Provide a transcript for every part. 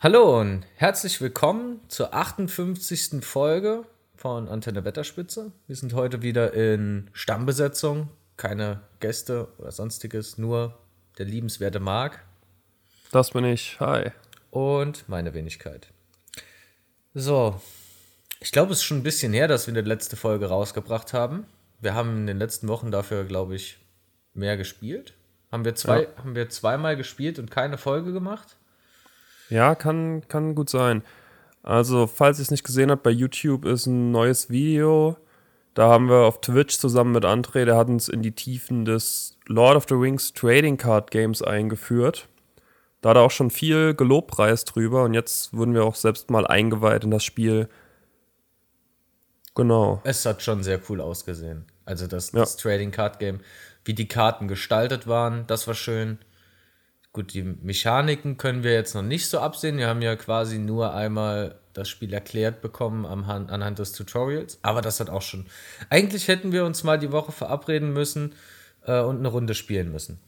Hallo und herzlich willkommen zur 58. Folge von Antenne Wetterspitze. Wir sind heute wieder in Stammbesetzung, keine Gäste oder sonstiges, nur der liebenswerte Marc. Das bin ich. Hi. Und meine Wenigkeit. So, ich glaube, es ist schon ein bisschen her, dass wir die letzte Folge rausgebracht haben. Wir haben in den letzten Wochen dafür, glaube ich, mehr gespielt. Haben wir, zwei, ja. haben wir zweimal gespielt und keine Folge gemacht? Ja, kann, kann gut sein. Also, falls ihr es nicht gesehen habt, bei YouTube ist ein neues Video. Da haben wir auf Twitch zusammen mit André, der hat uns in die Tiefen des Lord of the Rings Trading Card Games eingeführt. Da hat er auch schon viel gelobpreist drüber und jetzt wurden wir auch selbst mal eingeweiht in das Spiel. Genau. Es hat schon sehr cool ausgesehen. Also das, das ja. Trading Card Game, wie die Karten gestaltet waren, das war schön. Gut, die Mechaniken können wir jetzt noch nicht so absehen. Wir haben ja quasi nur einmal das Spiel erklärt bekommen anhand, des Tutorials. Aber das hat auch schon. Eigentlich hätten wir uns mal die Woche verabreden müssen äh, und eine Runde spielen müssen.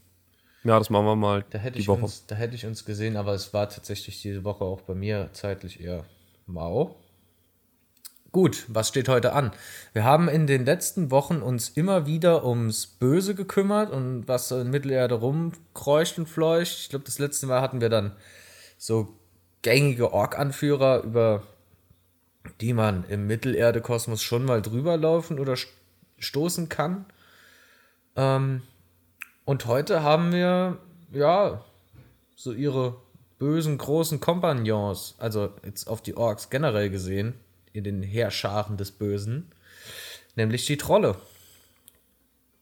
Ja, das machen wir mal. Da hätte, ich Woche. Uns, da hätte ich uns gesehen, aber es war tatsächlich diese Woche auch bei mir zeitlich eher mau. Gut, was steht heute an? Wir haben in den letzten Wochen uns immer wieder ums Böse gekümmert und was in Mittelerde rumkreucht und fleucht. Ich glaube, das letzte Mal hatten wir dann so gängige Ork-Anführer, über die man im Mittelerde-Kosmos schon mal drüber laufen oder stoßen kann. Ähm, und heute haben wir, ja, so ihre bösen großen Kompagnons, also jetzt auf die Orks generell gesehen, in den Heerscharen des Bösen, nämlich die Trolle.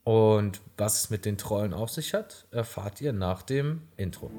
Und was es mit den Trollen auf sich hat, erfahrt ihr nach dem Intro.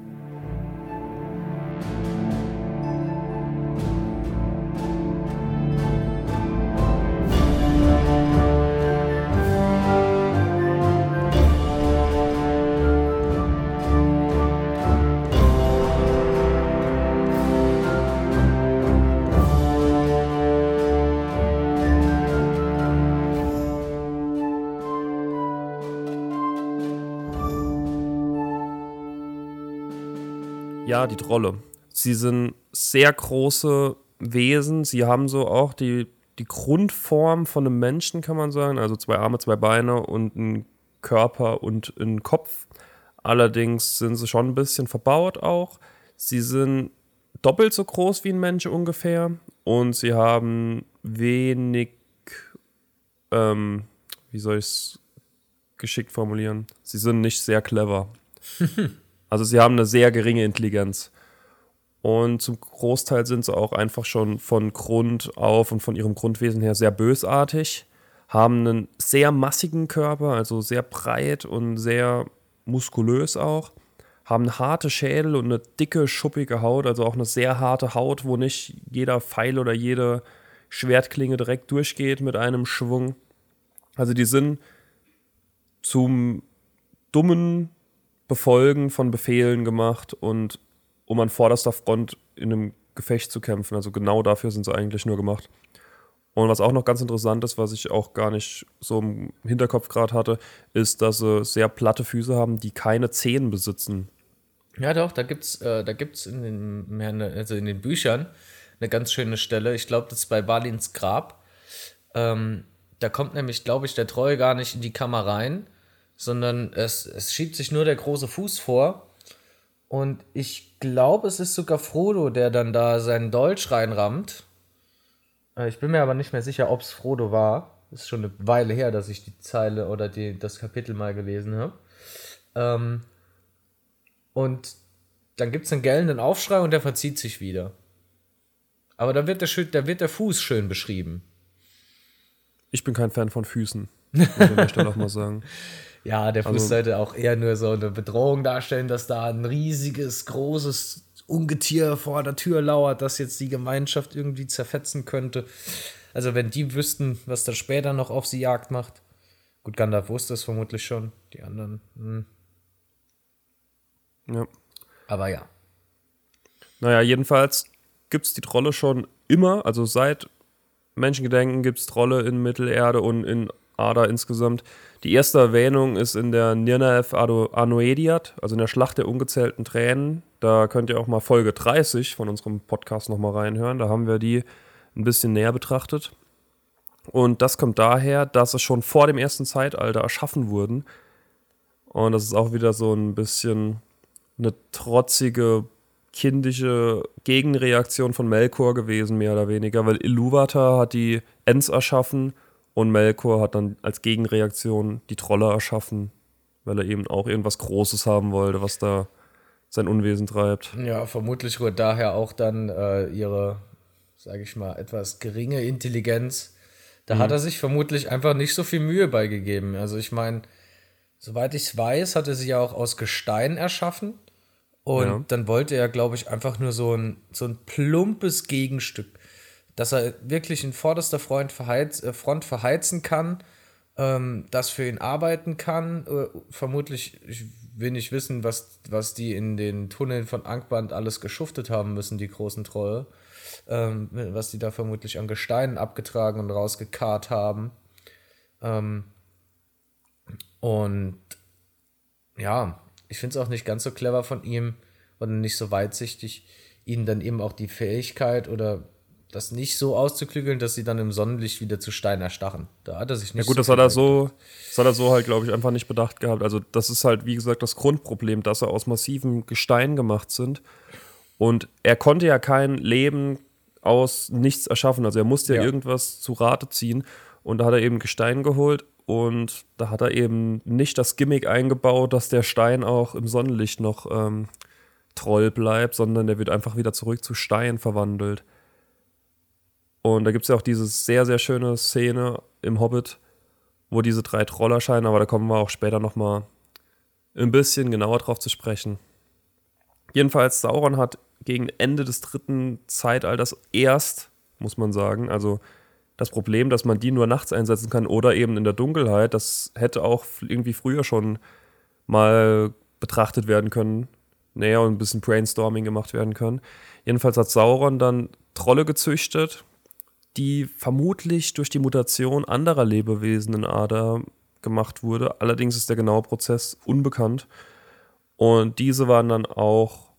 Ja, die Trolle. Sie sind sehr große Wesen. Sie haben so auch die, die Grundform von einem Menschen, kann man sagen. Also zwei Arme, zwei Beine und einen Körper und einen Kopf. Allerdings sind sie schon ein bisschen verbaut auch. Sie sind doppelt so groß wie ein Mensch ungefähr. Und sie haben wenig, ähm, wie soll ich es geschickt formulieren? Sie sind nicht sehr clever. Also sie haben eine sehr geringe Intelligenz. Und zum Großteil sind sie auch einfach schon von Grund auf und von ihrem Grundwesen her sehr bösartig, haben einen sehr massigen Körper, also sehr breit und sehr muskulös auch, haben harte Schädel und eine dicke, schuppige Haut, also auch eine sehr harte Haut, wo nicht jeder Pfeil oder jede Schwertklinge direkt durchgeht mit einem Schwung. Also die sind zum dummen Befolgen von Befehlen gemacht und um an vorderster Front in einem Gefecht zu kämpfen. Also genau dafür sind sie eigentlich nur gemacht. Und was auch noch ganz interessant ist, was ich auch gar nicht so im Hinterkopf gerade hatte, ist, dass sie sehr platte Füße haben, die keine Zehen besitzen. Ja, doch, da gibt es äh, in, den, also in den Büchern eine ganz schöne Stelle. Ich glaube, das ist bei Balins Grab. Ähm, da kommt nämlich, glaube ich, der Treu gar nicht in die Kammer rein, sondern es, es schiebt sich nur der große Fuß vor. Und ich glaube, es ist sogar Frodo, der dann da seinen Dolch reinrammt. Äh, ich bin mir aber nicht mehr sicher, ob es Frodo war. Ist schon eine Weile her, dass ich die Zeile oder die, das Kapitel mal gelesen habe. Ähm, und dann gibt es einen gellenden Aufschrei und der verzieht sich wieder. Aber da wird der, da wird der Fuß schön beschrieben. Ich bin kein Fan von Füßen. Muss ich an der Stelle auch mal sagen. Ja, der Fuß also, sollte auch eher nur so eine Bedrohung darstellen, dass da ein riesiges, großes Ungetier vor der Tür lauert, das jetzt die Gemeinschaft irgendwie zerfetzen könnte. Also, wenn die wüssten, was da später noch auf sie Jagd macht. Gut, Gandalf wusste es vermutlich schon. Die anderen. Hm. Ja. Aber ja. Naja, jedenfalls gibt es die Trolle schon immer, also seit Menschengedenken gibt es Trolle in Mittelerde und in Ader insgesamt. Die erste Erwähnung ist in der Nirnaev Anoediat, also in der Schlacht der ungezählten Tränen. Da könnt ihr auch mal Folge 30 von unserem Podcast nochmal reinhören. Da haben wir die ein bisschen näher betrachtet. Und das kommt daher, dass es schon vor dem ersten Zeitalter erschaffen wurden. Und das ist auch wieder so ein bisschen eine trotzige, kindische Gegenreaktion von Melkor gewesen, mehr oder weniger, weil Ilúvatar hat die Ents erschaffen und Melkor hat dann als Gegenreaktion die Trolle erschaffen, weil er eben auch irgendwas Großes haben wollte, was da sein Unwesen treibt. Ja, vermutlich rührt daher auch dann äh, ihre, sage ich mal, etwas geringe Intelligenz. Da mhm. hat er sich vermutlich einfach nicht so viel Mühe beigegeben. Also ich meine, soweit ich es weiß, hat er sie ja auch aus Gestein erschaffen. Und ja. dann wollte er, glaube ich, einfach nur so ein, so ein plumpes Gegenstück, dass er wirklich in vorderster Front, verheiz, äh, Front verheizen kann, ähm, das für ihn arbeiten kann. Äh, vermutlich, ich will nicht wissen, was, was die in den Tunneln von Angband alles geschuftet haben müssen, die großen Trolle. Ähm, was die da vermutlich an Gesteinen abgetragen und rausgekarrt haben. Ähm, und ja, ich finde es auch nicht ganz so clever von ihm und nicht so weitsichtig, ihnen dann eben auch die Fähigkeit oder das nicht so auszuklügeln, dass sie dann im Sonnenlicht wieder zu Stein erstachen. Da hat er sich nicht Ja gut, so das hat er so, das hat er so halt, glaube ich, einfach nicht bedacht gehabt. Also das ist halt, wie gesagt, das Grundproblem, dass er aus massivem Gestein gemacht sind. Und er konnte ja kein Leben aus nichts erschaffen. Also er musste ja, ja irgendwas zu Rate ziehen. Und da hat er eben Gestein geholt und da hat er eben nicht das Gimmick eingebaut, dass der Stein auch im Sonnenlicht noch ähm, Troll bleibt, sondern der wird einfach wieder zurück zu Stein verwandelt. Und da gibt es ja auch diese sehr, sehr schöne Szene im Hobbit, wo diese drei Troll erscheinen, aber da kommen wir auch später nochmal ein bisschen genauer drauf zu sprechen. Jedenfalls, Sauron hat gegen Ende des dritten Zeitalters erst, muss man sagen, also das Problem, dass man die nur nachts einsetzen kann oder eben in der Dunkelheit, das hätte auch irgendwie früher schon mal betrachtet werden können. Naja, und ein bisschen Brainstorming gemacht werden können. Jedenfalls hat Sauron dann Trolle gezüchtet, die vermutlich durch die Mutation anderer Lebewesen in Ader gemacht wurde. Allerdings ist der genaue Prozess unbekannt. Und diese waren dann auch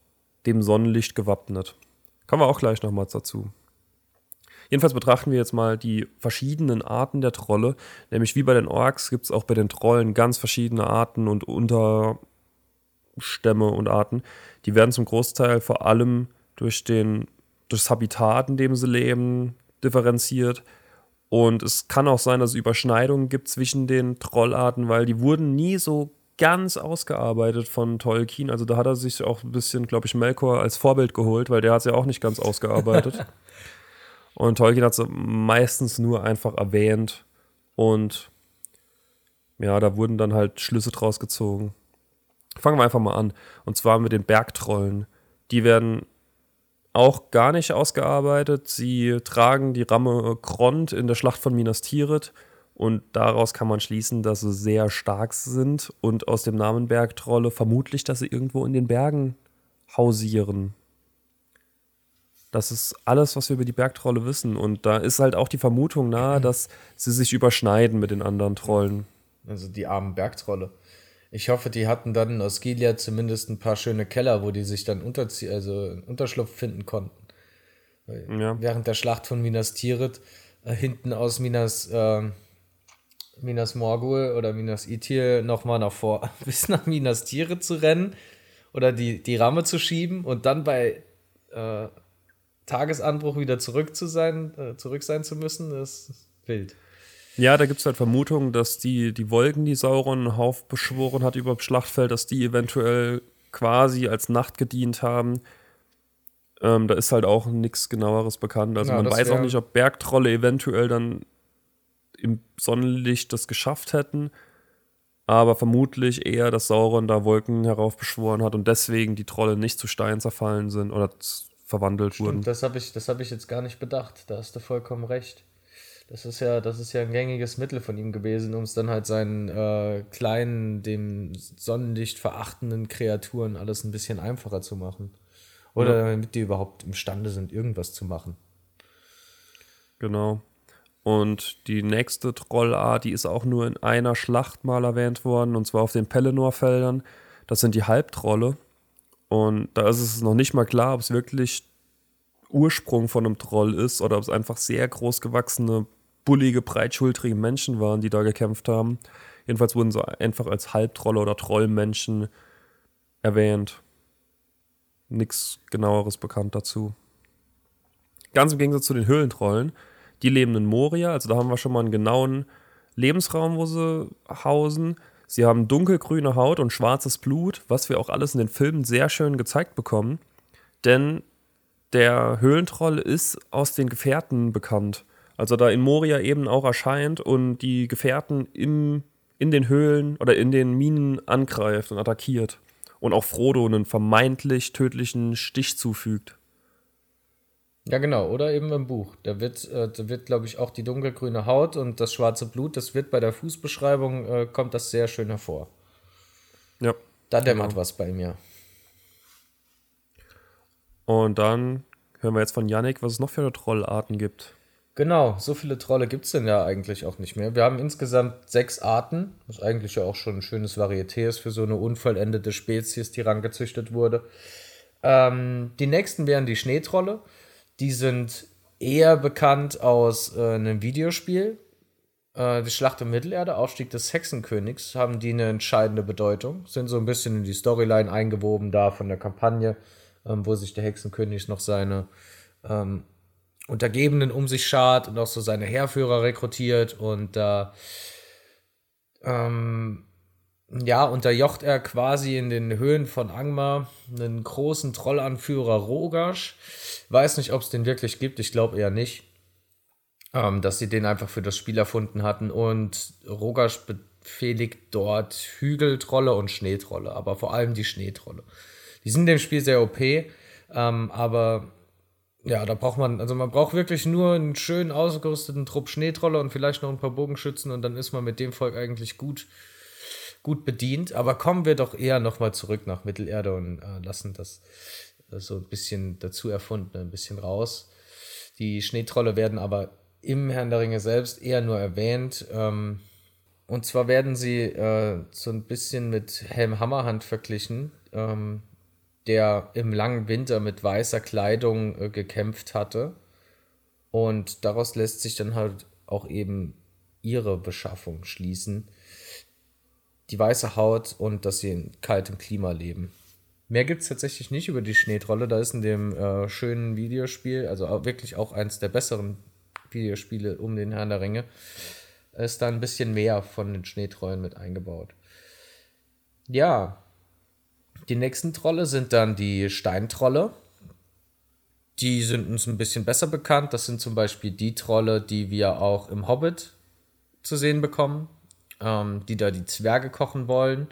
dem Sonnenlicht gewappnet. Kommen wir auch gleich nochmals dazu. Jedenfalls betrachten wir jetzt mal die verschiedenen Arten der Trolle. Nämlich wie bei den Orks gibt es auch bei den Trollen ganz verschiedene Arten und Unterstämme und Arten. Die werden zum Großteil vor allem durch, den, durch das Habitat, in dem sie leben, differenziert. Und es kann auch sein, dass es Überschneidungen gibt zwischen den Trollarten, weil die wurden nie so ganz ausgearbeitet von Tolkien. Also da hat er sich auch ein bisschen, glaube ich, Melkor als Vorbild geholt, weil der hat es ja auch nicht ganz ausgearbeitet. Und Tolkien hat sie meistens nur einfach erwähnt und ja, da wurden dann halt Schlüsse draus gezogen. Fangen wir einfach mal an. Und zwar mit den Bergtrollen. Die werden auch gar nicht ausgearbeitet. Sie tragen die Ramme Grond in der Schlacht von Minas Tirith und daraus kann man schließen, dass sie sehr stark sind und aus dem Namen Bergtrolle vermutlich, dass sie irgendwo in den Bergen hausieren. Das ist alles, was wir über die Bergtrolle wissen. Und da ist halt auch die Vermutung nahe, dass sie sich überschneiden mit den anderen Trollen. Also die armen Bergtrolle. Ich hoffe, die hatten dann aus Gilead zumindest ein paar schöne Keller, wo die sich dann unterzie also einen Unterschlupf finden konnten. Ja. Während der Schlacht von Minas Tirith äh, hinten aus Minas, äh, Minas Morgul oder Minas Ithil nochmal nach vor, bis nach Minas Tirith zu rennen oder die, die Ramme zu schieben und dann bei äh, Tagesanbruch wieder zurück zu sein, äh, zurück sein zu müssen, ist wild. Ja, da gibt es halt Vermutungen, dass die, die Wolken, die Sauron beschworen hat über das Schlachtfeld, dass die eventuell quasi als Nacht gedient haben. Ähm, da ist halt auch nichts genaueres bekannt. Also ja, man weiß auch nicht, ob Bergtrolle eventuell dann im Sonnenlicht das geschafft hätten. Aber vermutlich eher, dass Sauron da Wolken heraufbeschworen hat und deswegen die Trolle nicht zu Stein zerfallen sind oder verwandelt Stimmt, wurden. Das habe ich, hab ich jetzt gar nicht bedacht. Da hast du vollkommen recht. Das ist ja, das ist ja ein gängiges Mittel von ihm gewesen, um es dann halt seinen äh, kleinen, dem Sonnenlicht verachtenden Kreaturen alles ein bisschen einfacher zu machen. Oder ja. damit die überhaupt imstande sind, irgendwas zu machen. Genau. Und die nächste Trollart, die ist auch nur in einer Schlacht mal erwähnt worden, und zwar auf den Pelennor-Feldern. Das sind die Halbtrolle. Und da ist es noch nicht mal klar, ob es wirklich Ursprung von einem Troll ist oder ob es einfach sehr groß gewachsene, bullige, breitschultrige Menschen waren, die da gekämpft haben. Jedenfalls wurden sie einfach als Halbtrolle oder Trollmenschen erwähnt. Nichts genaueres bekannt dazu. Ganz im Gegensatz zu den Höhlentrollen. Die leben in Moria, also da haben wir schon mal einen genauen Lebensraum, wo sie hausen. Sie haben dunkelgrüne Haut und schwarzes Blut, was wir auch alles in den Filmen sehr schön gezeigt bekommen. Denn der Höhlentroll ist aus den Gefährten bekannt. Also da in Moria eben auch erscheint und die Gefährten im, in den Höhlen oder in den Minen angreift und attackiert. Und auch Frodo einen vermeintlich tödlichen Stich zufügt. Ja, genau. Oder eben im Buch. Da wird, äh, da wird glaube ich, auch die dunkelgrüne Haut und das schwarze Blut, das wird bei der Fußbeschreibung, äh, kommt das sehr schön hervor. Ja. Da dämmert genau. was bei mir. Und dann hören wir jetzt von Yannick, was es noch für Trollarten gibt. Genau, so viele Trolle gibt es denn ja eigentlich auch nicht mehr. Wir haben insgesamt sechs Arten, was eigentlich ja auch schon ein schönes Varieté ist für so eine unvollendete Spezies, die rangezüchtet wurde. Ähm, die nächsten wären die Schneetrolle. Die sind eher bekannt aus äh, einem Videospiel. Äh, die Schlacht um Mittelerde, Aufstieg des Hexenkönigs, haben die eine entscheidende Bedeutung. Sind so ein bisschen in die Storyline eingewoben da von der Kampagne, ähm, wo sich der Hexenkönig noch seine ähm, Untergebenen um sich schart und auch so seine Heerführer rekrutiert und da ähm, ja, unterjocht er quasi in den Höhen von Angmar einen großen Trollanführer Rogasch. Weiß nicht, ob es den wirklich gibt, ich glaube eher nicht. Ähm, dass sie den einfach für das Spiel erfunden hatten. Und Rogasch befehligt dort Hügeltrolle und Schneetrolle, aber vor allem die Schneetrolle. Die sind im Spiel sehr OP, ähm, aber ja, da braucht man, also man braucht wirklich nur einen schön ausgerüsteten Trupp Schneetrolle und vielleicht noch ein paar Bogenschützen und dann ist man mit dem Volk eigentlich gut gut bedient. Aber kommen wir doch eher nochmal zurück nach Mittelerde und äh, lassen das äh, so ein bisschen dazu erfunden, ein bisschen raus. Die Schneetrolle werden aber im Herrn der Ringe selbst eher nur erwähnt. Ähm, und zwar werden sie äh, so ein bisschen mit Helm Hammerhand verglichen, ähm, der im langen Winter mit weißer Kleidung äh, gekämpft hatte. Und daraus lässt sich dann halt auch eben ihre Beschaffung schließen die weiße Haut und dass sie in kaltem Klima leben. Mehr gibt es tatsächlich nicht über die Schneetrolle. Da ist in dem äh, schönen Videospiel, also auch wirklich auch eins der besseren Videospiele um den Herrn der Ringe, ist da ein bisschen mehr von den Schneetrollen mit eingebaut. Ja, die nächsten Trolle sind dann die Steintrolle. Die sind uns ein bisschen besser bekannt. Das sind zum Beispiel die Trolle, die wir auch im Hobbit zu sehen bekommen ähm, die da die Zwerge kochen wollen.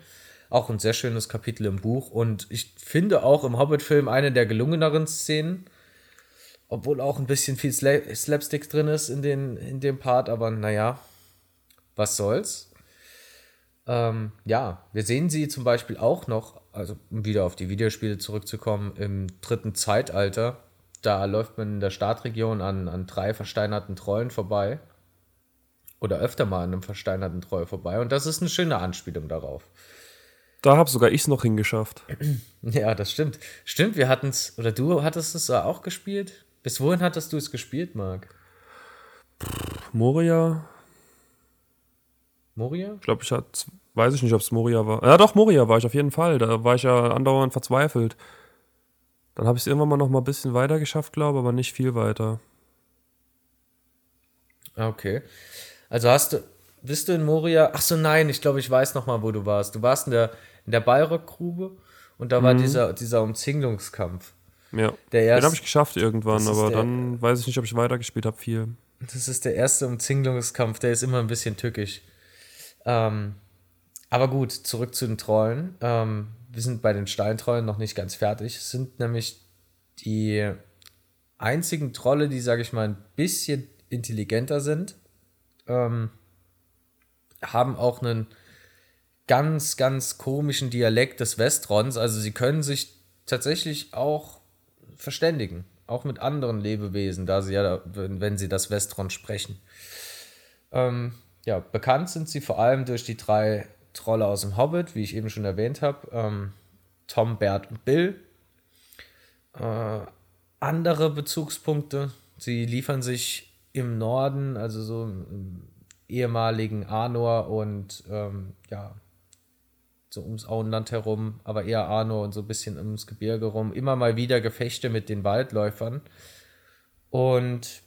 Auch ein sehr schönes Kapitel im Buch. Und ich finde auch im Hobbit-Film eine der gelungeneren Szenen. Obwohl auch ein bisschen viel Sla Slapstick drin ist in, den, in dem Part. Aber naja, was soll's. Ähm, ja, wir sehen sie zum Beispiel auch noch, also um wieder auf die Videospiele zurückzukommen, im dritten Zeitalter. Da läuft man in der Startregion an, an drei versteinerten Trollen vorbei oder öfter mal an einem versteinerten Troll vorbei. Und das ist eine schöne Anspielung darauf. Da habe sogar ich es noch hingeschafft. Ja, das stimmt. Stimmt, wir hatten es, oder du hattest es auch gespielt? Bis wohin hattest du es gespielt, Marc? Moria. Moria? Ich glaube, ich hatte, weiß ich nicht, ob es Moria war. Ja, doch, Moria war ich auf jeden Fall. Da war ich ja andauernd verzweifelt. Dann habe ich es irgendwann mal noch mal ein bisschen weiter geschafft, glaube aber nicht viel weiter. Okay. Also hast du, bist du in Moria? Ach so, nein, ich glaube, ich weiß noch mal, wo du warst. Du warst in der, in der Balrog-Grube und da mhm. war dieser, dieser Umzinglungskampf. Ja, der erst, den habe ich geschafft irgendwann, aber der, dann weiß ich nicht, ob ich weitergespielt habe viel. Das ist der erste Umzinglungskampf, der ist immer ein bisschen tückisch. Ähm, aber gut, zurück zu den Trollen. Ähm, wir sind bei den Steintrollen noch nicht ganz fertig. Es sind nämlich die einzigen Trolle, die, sage ich mal, ein bisschen intelligenter sind ähm, haben auch einen ganz, ganz komischen Dialekt des Westrons. Also sie können sich tatsächlich auch verständigen. auch mit anderen Lebewesen, da sie ja, wenn, sie das Westron sprechen. Ähm, ja, bekannt sind sie vor allem durch die drei Trolle aus dem Hobbit, wie ich eben schon erwähnt habe. Ähm, Tom, Bert und Bill. Äh, andere Bezugspunkte, sie liefern sich im Norden, also so im ehemaligen Arnor und ähm, ja, so ums Auenland herum, aber eher Arnor und so ein bisschen ums Gebirge rum, immer mal wieder Gefechte mit den Waldläufern. Und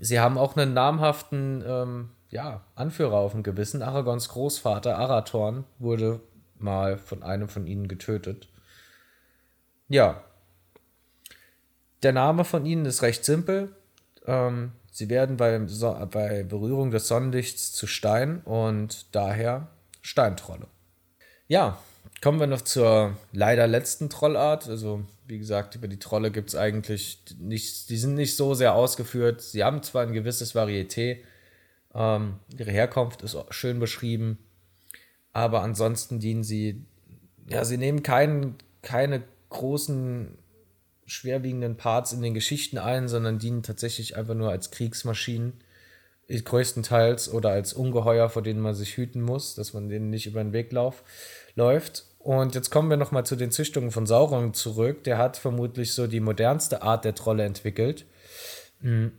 sie haben auch einen namhaften ähm, ja, Anführer auf dem Gewissen. Aragons Großvater Arathorn wurde mal von einem von ihnen getötet. Ja. Der Name von ihnen ist recht simpel. Ähm, sie werden bei, bei Berührung des Sonnenlichts zu Stein und daher Steintrolle. Ja, kommen wir noch zur leider letzten Trollart. Also, wie gesagt, über die Trolle gibt es eigentlich nicht, die sind nicht so sehr ausgeführt. Sie haben zwar ein gewisses Varieté, ähm, ihre Herkunft ist schön beschrieben, aber ansonsten dienen sie, ja, sie nehmen kein, keine großen, schwerwiegenden Parts in den Geschichten ein, sondern dienen tatsächlich einfach nur als Kriegsmaschinen, größtenteils oder als Ungeheuer, vor denen man sich hüten muss, dass man denen nicht über den Weg lauf, läuft. Und jetzt kommen wir nochmal zu den Züchtungen von Sauron zurück. Der hat vermutlich so die modernste Art der Trolle entwickelt. Hm.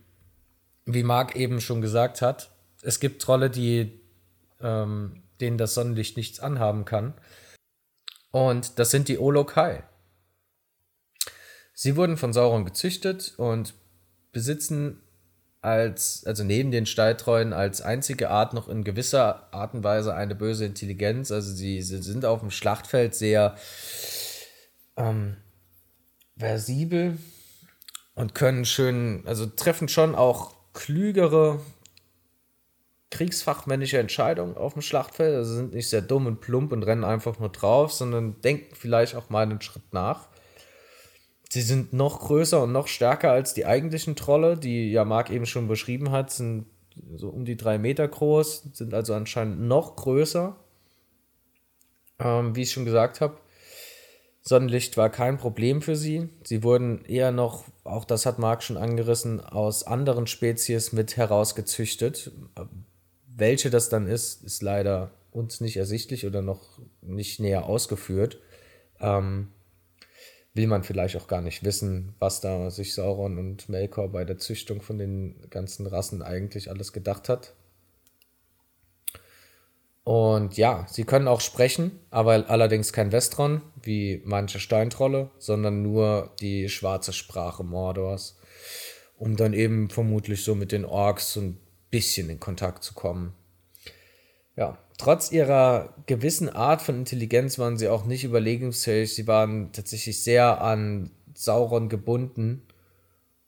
Wie Marc eben schon gesagt hat, es gibt Trolle, die ähm, denen das Sonnenlicht nichts anhaben kann. Und das sind die Olokai. Sie wurden von Sauron gezüchtet und besitzen als, also neben den Stalltreuen als einzige Art noch in gewisser Art und Weise eine böse Intelligenz. Also sie, sie sind auf dem Schlachtfeld sehr ähm, versibel und können schön, also treffen schon auch klügere kriegsfachmännische Entscheidungen auf dem Schlachtfeld. Also sind nicht sehr dumm und plump und rennen einfach nur drauf, sondern denken vielleicht auch mal einen Schritt nach. Sie sind noch größer und noch stärker als die eigentlichen Trolle, die ja Marc eben schon beschrieben hat, sind so um die drei Meter groß, sind also anscheinend noch größer. Ähm, wie ich schon gesagt habe, Sonnenlicht war kein Problem für sie. Sie wurden eher noch, auch das hat Marc schon angerissen, aus anderen Spezies mit herausgezüchtet. Welche das dann ist, ist leider uns nicht ersichtlich oder noch nicht näher ausgeführt. Ähm, will man vielleicht auch gar nicht wissen, was da sich Sauron und Melkor bei der Züchtung von den ganzen Rassen eigentlich alles gedacht hat. Und ja, sie können auch sprechen, aber allerdings kein Westron, wie manche Steintrolle, sondern nur die schwarze Sprache Mordors, um dann eben vermutlich so mit den Orks ein bisschen in Kontakt zu kommen. Ja, trotz ihrer gewissen Art von Intelligenz waren sie auch nicht überlegungsfähig. Sie waren tatsächlich sehr an Sauron gebunden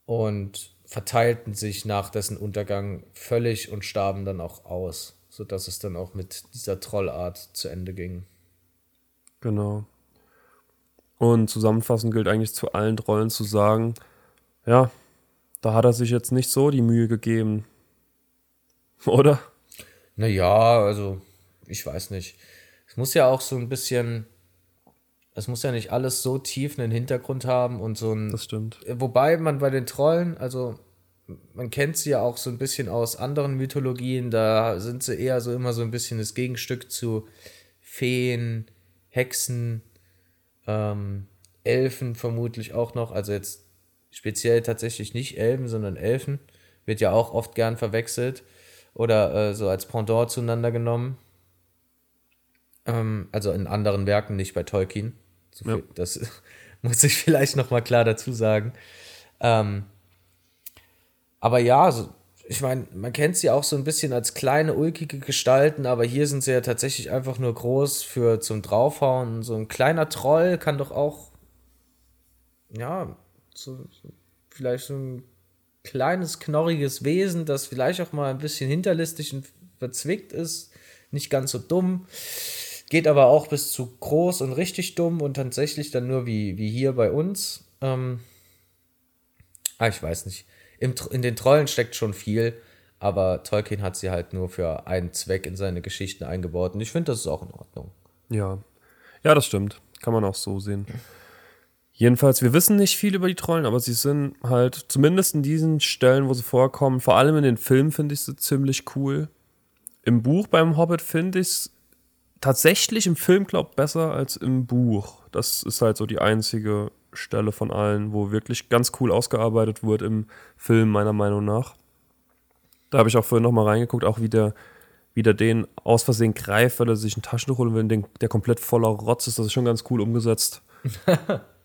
und verteilten sich nach dessen Untergang völlig und starben dann auch aus, sodass es dann auch mit dieser Trollart zu Ende ging. Genau. Und zusammenfassend gilt eigentlich zu allen Trollen zu sagen, ja, da hat er sich jetzt nicht so die Mühe gegeben, Oder? Naja, also ich weiß nicht. Es muss ja auch so ein bisschen, es muss ja nicht alles so tief einen Hintergrund haben und so ein. Das stimmt. Wobei man bei den Trollen, also man kennt sie ja auch so ein bisschen aus anderen Mythologien, da sind sie eher so immer so ein bisschen das Gegenstück zu Feen, Hexen, ähm, Elfen vermutlich auch noch, also jetzt speziell tatsächlich nicht Elben, sondern Elfen, wird ja auch oft gern verwechselt oder äh, so als Pendant zueinander genommen. Ähm, also in anderen Werken, nicht bei Tolkien. So ja. Das muss ich vielleicht noch mal klar dazu sagen. Ähm, aber ja, so, ich meine, man kennt sie auch so ein bisschen als kleine, ulkige Gestalten, aber hier sind sie ja tatsächlich einfach nur groß für zum Draufhauen. So ein kleiner Troll kann doch auch, ja, so, so vielleicht so ein kleines, knorriges Wesen, das vielleicht auch mal ein bisschen hinterlistig und verzwickt ist. Nicht ganz so dumm. Geht aber auch bis zu groß und richtig dumm und tatsächlich dann nur wie, wie hier bei uns. Ähm, ah, ich weiß nicht. Im, in den Trollen steckt schon viel, aber Tolkien hat sie halt nur für einen Zweck in seine Geschichten eingebaut und ich finde, das ist auch in Ordnung. Ja. Ja, das stimmt. Kann man auch so sehen. Jedenfalls, wir wissen nicht viel über die Trollen, aber sie sind halt, zumindest in diesen Stellen, wo sie vorkommen, vor allem in den Filmen finde ich sie ziemlich cool. Im Buch beim Hobbit finde ich es tatsächlich im Film, glaube ich, besser als im Buch. Das ist halt so die einzige Stelle von allen, wo wirklich ganz cool ausgearbeitet wird im Film, meiner Meinung nach. Da habe ich auch vorhin nochmal reingeguckt, auch wie der, wie der den aus Versehen greift, weil er sich ein Taschentuch holen will, der komplett voller Rotz ist. Das ist schon ganz cool umgesetzt.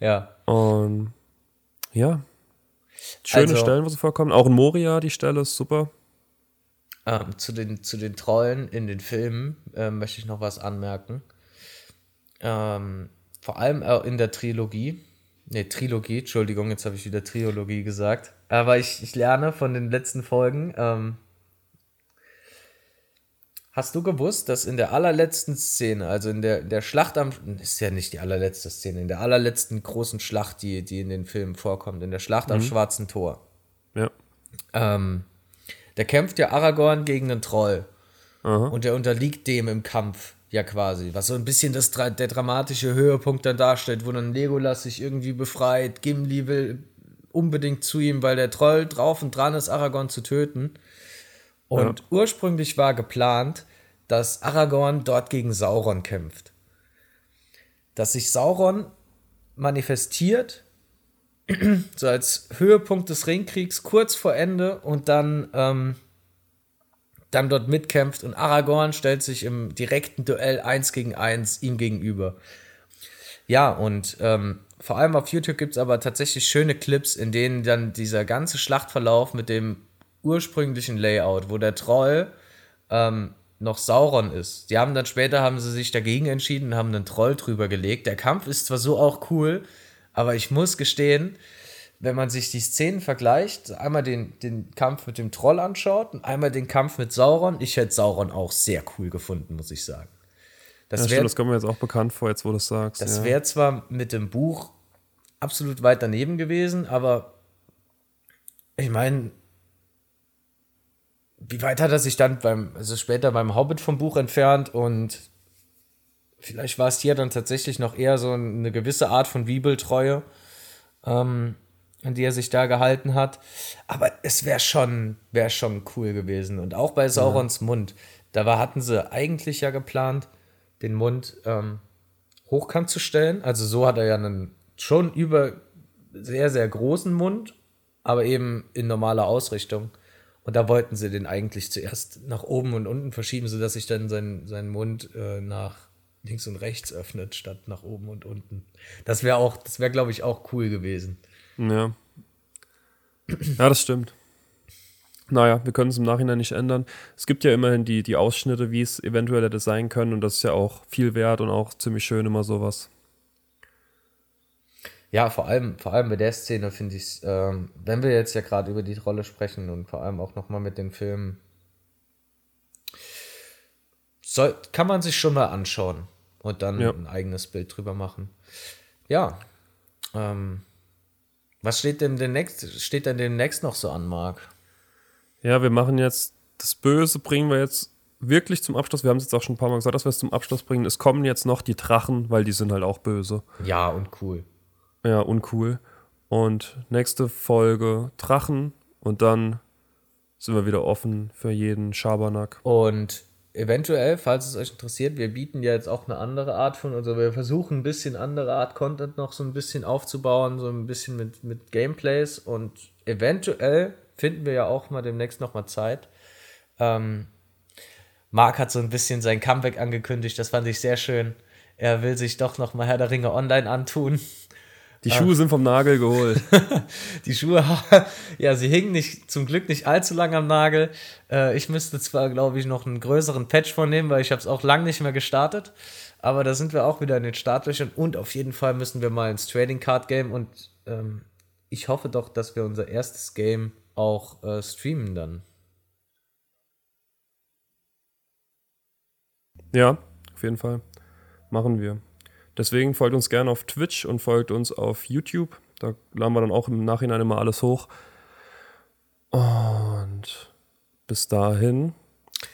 ja. Und ja. Schöne Also- Stellen, wo sie vorkommen. Auch in Moria, die Stelle ist super. Ähm, zu, den, zu den Trollen in den Filmen ähm, möchte ich noch was anmerken. Ähm, vor allem in der Trilogie. Ne, Trilogie, Entschuldigung, jetzt habe ich wieder Trilogie gesagt. Aber ich, ich lerne von den letzten Folgen. Ähm, hast du gewusst, dass in der allerletzten Szene, also in der, der Schlacht am. Ist ja nicht die allerletzte Szene, in der allerletzten großen Schlacht, die, die in den Filmen vorkommt, in der Schlacht am Schwarzen Tor. Ja. Ähm, da kämpft ja Aragorn gegen einen Troll. Aha. Und der unterliegt dem im Kampf, ja quasi. Was so ein bisschen das, der dramatische Höhepunkt dann darstellt, wo dann Legolas sich irgendwie befreit. Gimli will unbedingt zu ihm, weil der Troll drauf und dran ist, Aragorn zu töten. Und ursprünglich war geplant, dass Aragorn dort gegen Sauron kämpft. Dass sich Sauron manifestiert, so als Höhepunkt des Ringkriegs, kurz vor Ende und dann, ähm, dann dort mitkämpft und Aragorn stellt sich im direkten Duell eins gegen eins ihm gegenüber. Ja, und ähm, vor allem auf YouTube gibt es aber tatsächlich schöne Clips, in denen dann dieser ganze Schlachtverlauf mit dem ursprünglichen Layout, wo der Troll ähm, noch Sauron ist. Die haben dann später haben sie sich dagegen entschieden und haben einen Troll drüber gelegt. Der Kampf ist zwar so auch cool, aber ich muss gestehen, wenn man sich die Szenen vergleicht, einmal den, den Kampf mit dem Troll anschaut und einmal den Kampf mit Sauron, ich hätte Sauron auch sehr cool gefunden, muss ich sagen. Das Ja, stimmt, das kommt mir jetzt auch bekannt vor, jetzt wo du es sagst. das ja. wäre zwar mit dem Buch absolut weit daneben gewesen, aber ich meine, wie weit hat er sich dann beim, also später beim Hobbit vom Buch entfernt und vielleicht war es hier dann tatsächlich noch eher so eine gewisse Art von Bibeltreue, ähm, an die er sich da gehalten hat. Aber es wäre schon, wäre schon cool gewesen. Und auch bei Saurons Mund, da war, hatten sie eigentlich ja geplant, den Mund ähm, hochkant zu stellen. Also so hat er ja einen schon über sehr, sehr großen Mund, aber eben in normaler Ausrichtung. Und da wollten sie den eigentlich zuerst nach oben und unten verschieben, sodass sich dann sein, sein Mund äh, nach links und rechts öffnet, statt nach oben und unten. Das wäre auch, das wäre, glaube ich, auch cool gewesen. Ja. Ja, das stimmt. Naja, wir können es im Nachhinein nicht ändern. Es gibt ja immerhin die, die Ausschnitte, wie es eventuell hätte sein können, und das ist ja auch viel wert und auch ziemlich schön immer sowas. Ja, vor allem, vor allem bei der Szene finde ich es, ähm, wenn wir jetzt ja gerade über die Rolle sprechen und vor allem auch nochmal mit den Filmen, soll, kann man sich schon mal anschauen und dann Ja. ein eigenes Bild drüber machen. Ja. Ähm, was steht denn demnächst, steht denn demnächst noch so an, Marc? Ja, wir machen jetzt das Böse, bringen wir jetzt wirklich zum Abschluss. Wir haben es jetzt auch schon ein paar Mal gesagt, dass wir es zum Abschluss bringen. Es kommen jetzt noch die Drachen, weil die sind halt auch böse. Ja, und cool. Ja, uncool. Und nächste Folge Drachen und dann sind wir wieder offen für jeden Schabernack. Und eventuell, falls es euch interessiert, wir bieten ja jetzt auch eine andere Art von, also wir versuchen ein bisschen andere Art Content noch so ein bisschen aufzubauen, so ein bisschen mit, mit Gameplays und eventuell finden wir ja auch mal demnächst noch mal Zeit. Ähm, Marc hat so ein bisschen sein Comeback angekündigt, das fand ich sehr schön. Er will sich doch noch mal Herr der Ringe online antun. Die Schuhe sind vom Nagel geholt. Die Schuhe, ja, sie hingen nicht, zum Glück nicht allzu lang am Nagel. Äh, ich müsste zwar, glaube ich, noch einen größeren Patch vornehmen, weil ich habe es auch lang nicht mehr gestartet. Aber da sind wir auch wieder in den Startlöchern und auf jeden Fall müssen wir mal ins Trading Card Game und ähm, ich hoffe doch, dass wir unser erstes Game auch äh, streamen dann. Ja, auf jeden Fall. Machen wir. Deswegen folgt uns gerne auf Twitch und folgt uns auf YouTube. Da laden wir dann auch im Nachhinein immer alles hoch. Und bis dahin,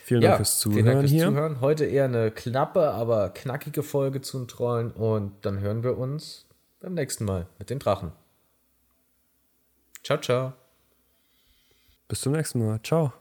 vielen Dank fürs Zuhören vielen Dank fürs hier. Zuhören. Heute eher eine knappe, aber knackige Folge zum Trollen und dann hören wir uns beim nächsten Mal mit den Drachen. Ciao, ciao. Bis zum nächsten Mal. Ciao.